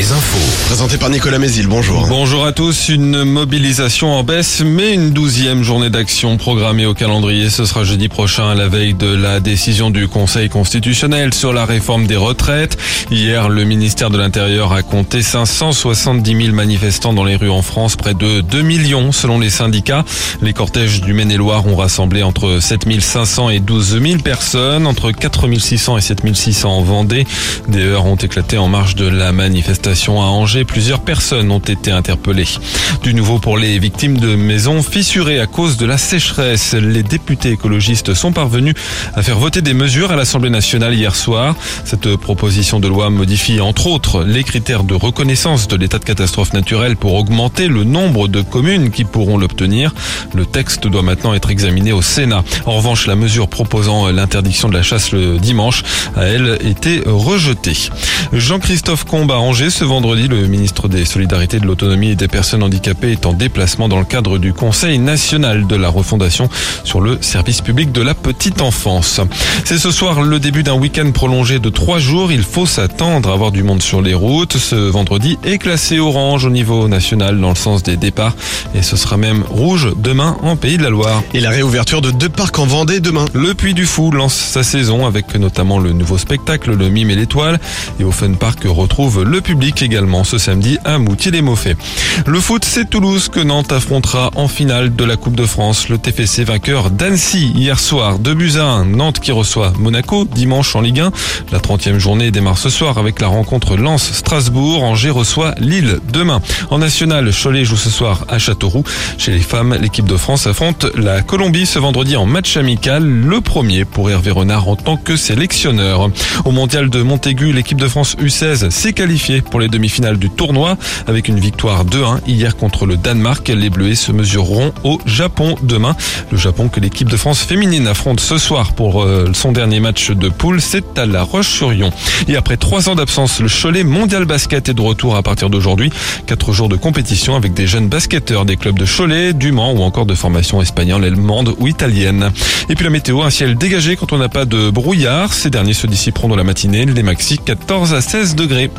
les infos. Présenté par Nicolas Mézil, bonjour. Bonjour à tous, une mobilisation en baisse, mais une douzième journée d'action programmée au calendrier. Ce sera jeudi prochain à la veille de la décision du Conseil constitutionnel sur la réforme des retraites. Hier, le ministère de l'Intérieur a compté 570 000 manifestants dans les rues en France, près de 2 millions selon les syndicats. Les cortèges du Maine-et-Loire ont rassemblé entre 7 500 et 12 000 personnes, entre 4 600 et 7 600 en Vendée. Des heures ont éclaté en marge de la manifestation à Angers. Plusieurs personnes ont été interpellées. Du nouveau pour les victimes de maisons fissurées à cause de la sécheresse. Les députés écologistes sont parvenus à faire voter des mesures à l'Assemblée nationale hier soir. Cette proposition de loi modifie entre autres les critères de reconnaissance de l'état de catastrophe naturelle pour augmenter le nombre de communes qui pourront l'obtenir. Le texte doit maintenant être examiné au Sénat. En revanche, la mesure proposant l'interdiction de la chasse le dimanche a elle été rejetée. Jean-Christophe Combe à Angers ce vendredi, le ministre des Solidarités, de l'Autonomie et des Personnes handicapées est en déplacement dans le cadre du Conseil national de la refondation sur le service public de la petite enfance. C'est ce soir le début d'un week-end prolongé de trois jours. Il faut s'attendre à avoir du monde sur les routes. Ce vendredi est classé orange au niveau national dans le sens des départs et ce sera même rouge demain en Pays de la Loire. Et la réouverture de deux parcs en Vendée demain. Le Puy du Fou lance sa saison avec notamment le nouveau spectacle Le Mime et l'étoile et au Park retrouve le public également ce samedi à Moutier-les-Mauffets. Le foot, c'est Toulouse que Nantes affrontera en finale de la Coupe de France. Le TFC vainqueur d'Annecy hier soir, de buts Nantes qui reçoit Monaco dimanche en Ligue 1. La 30e journée démarre ce soir avec la rencontre Lens-Strasbourg. Angers reçoit Lille demain. En national, Cholet joue ce soir à Châteauroux. Chez les femmes, l'équipe de France affronte la Colombie ce vendredi en match amical. Le premier pour Hervé Renard en tant que sélectionneur. Au mondial de Montaigu, l'équipe de France U16 s'est qualifiée pour les demi-finales du tournoi avec une victoire 2-1 hier contre le Danemark. Les Bleuets se mesureront au Japon demain. Le Japon que l'équipe de France féminine affronte ce soir pour euh, son dernier match de poule, c'est à La Roche-sur-Yon. Et après trois ans d'absence, le Cholet Mondial Basket est de retour à partir d'aujourd'hui. Quatre jours de compétition avec des jeunes basketteurs des clubs de Cholet, du Mans ou encore de formation espagnole, allemande ou italienne. Et puis la météo, un ciel dégagé quand on n'a pas de brouillard. Ces derniers se dissiperont dans la matinée. Les maxi 14 à 16 degrés.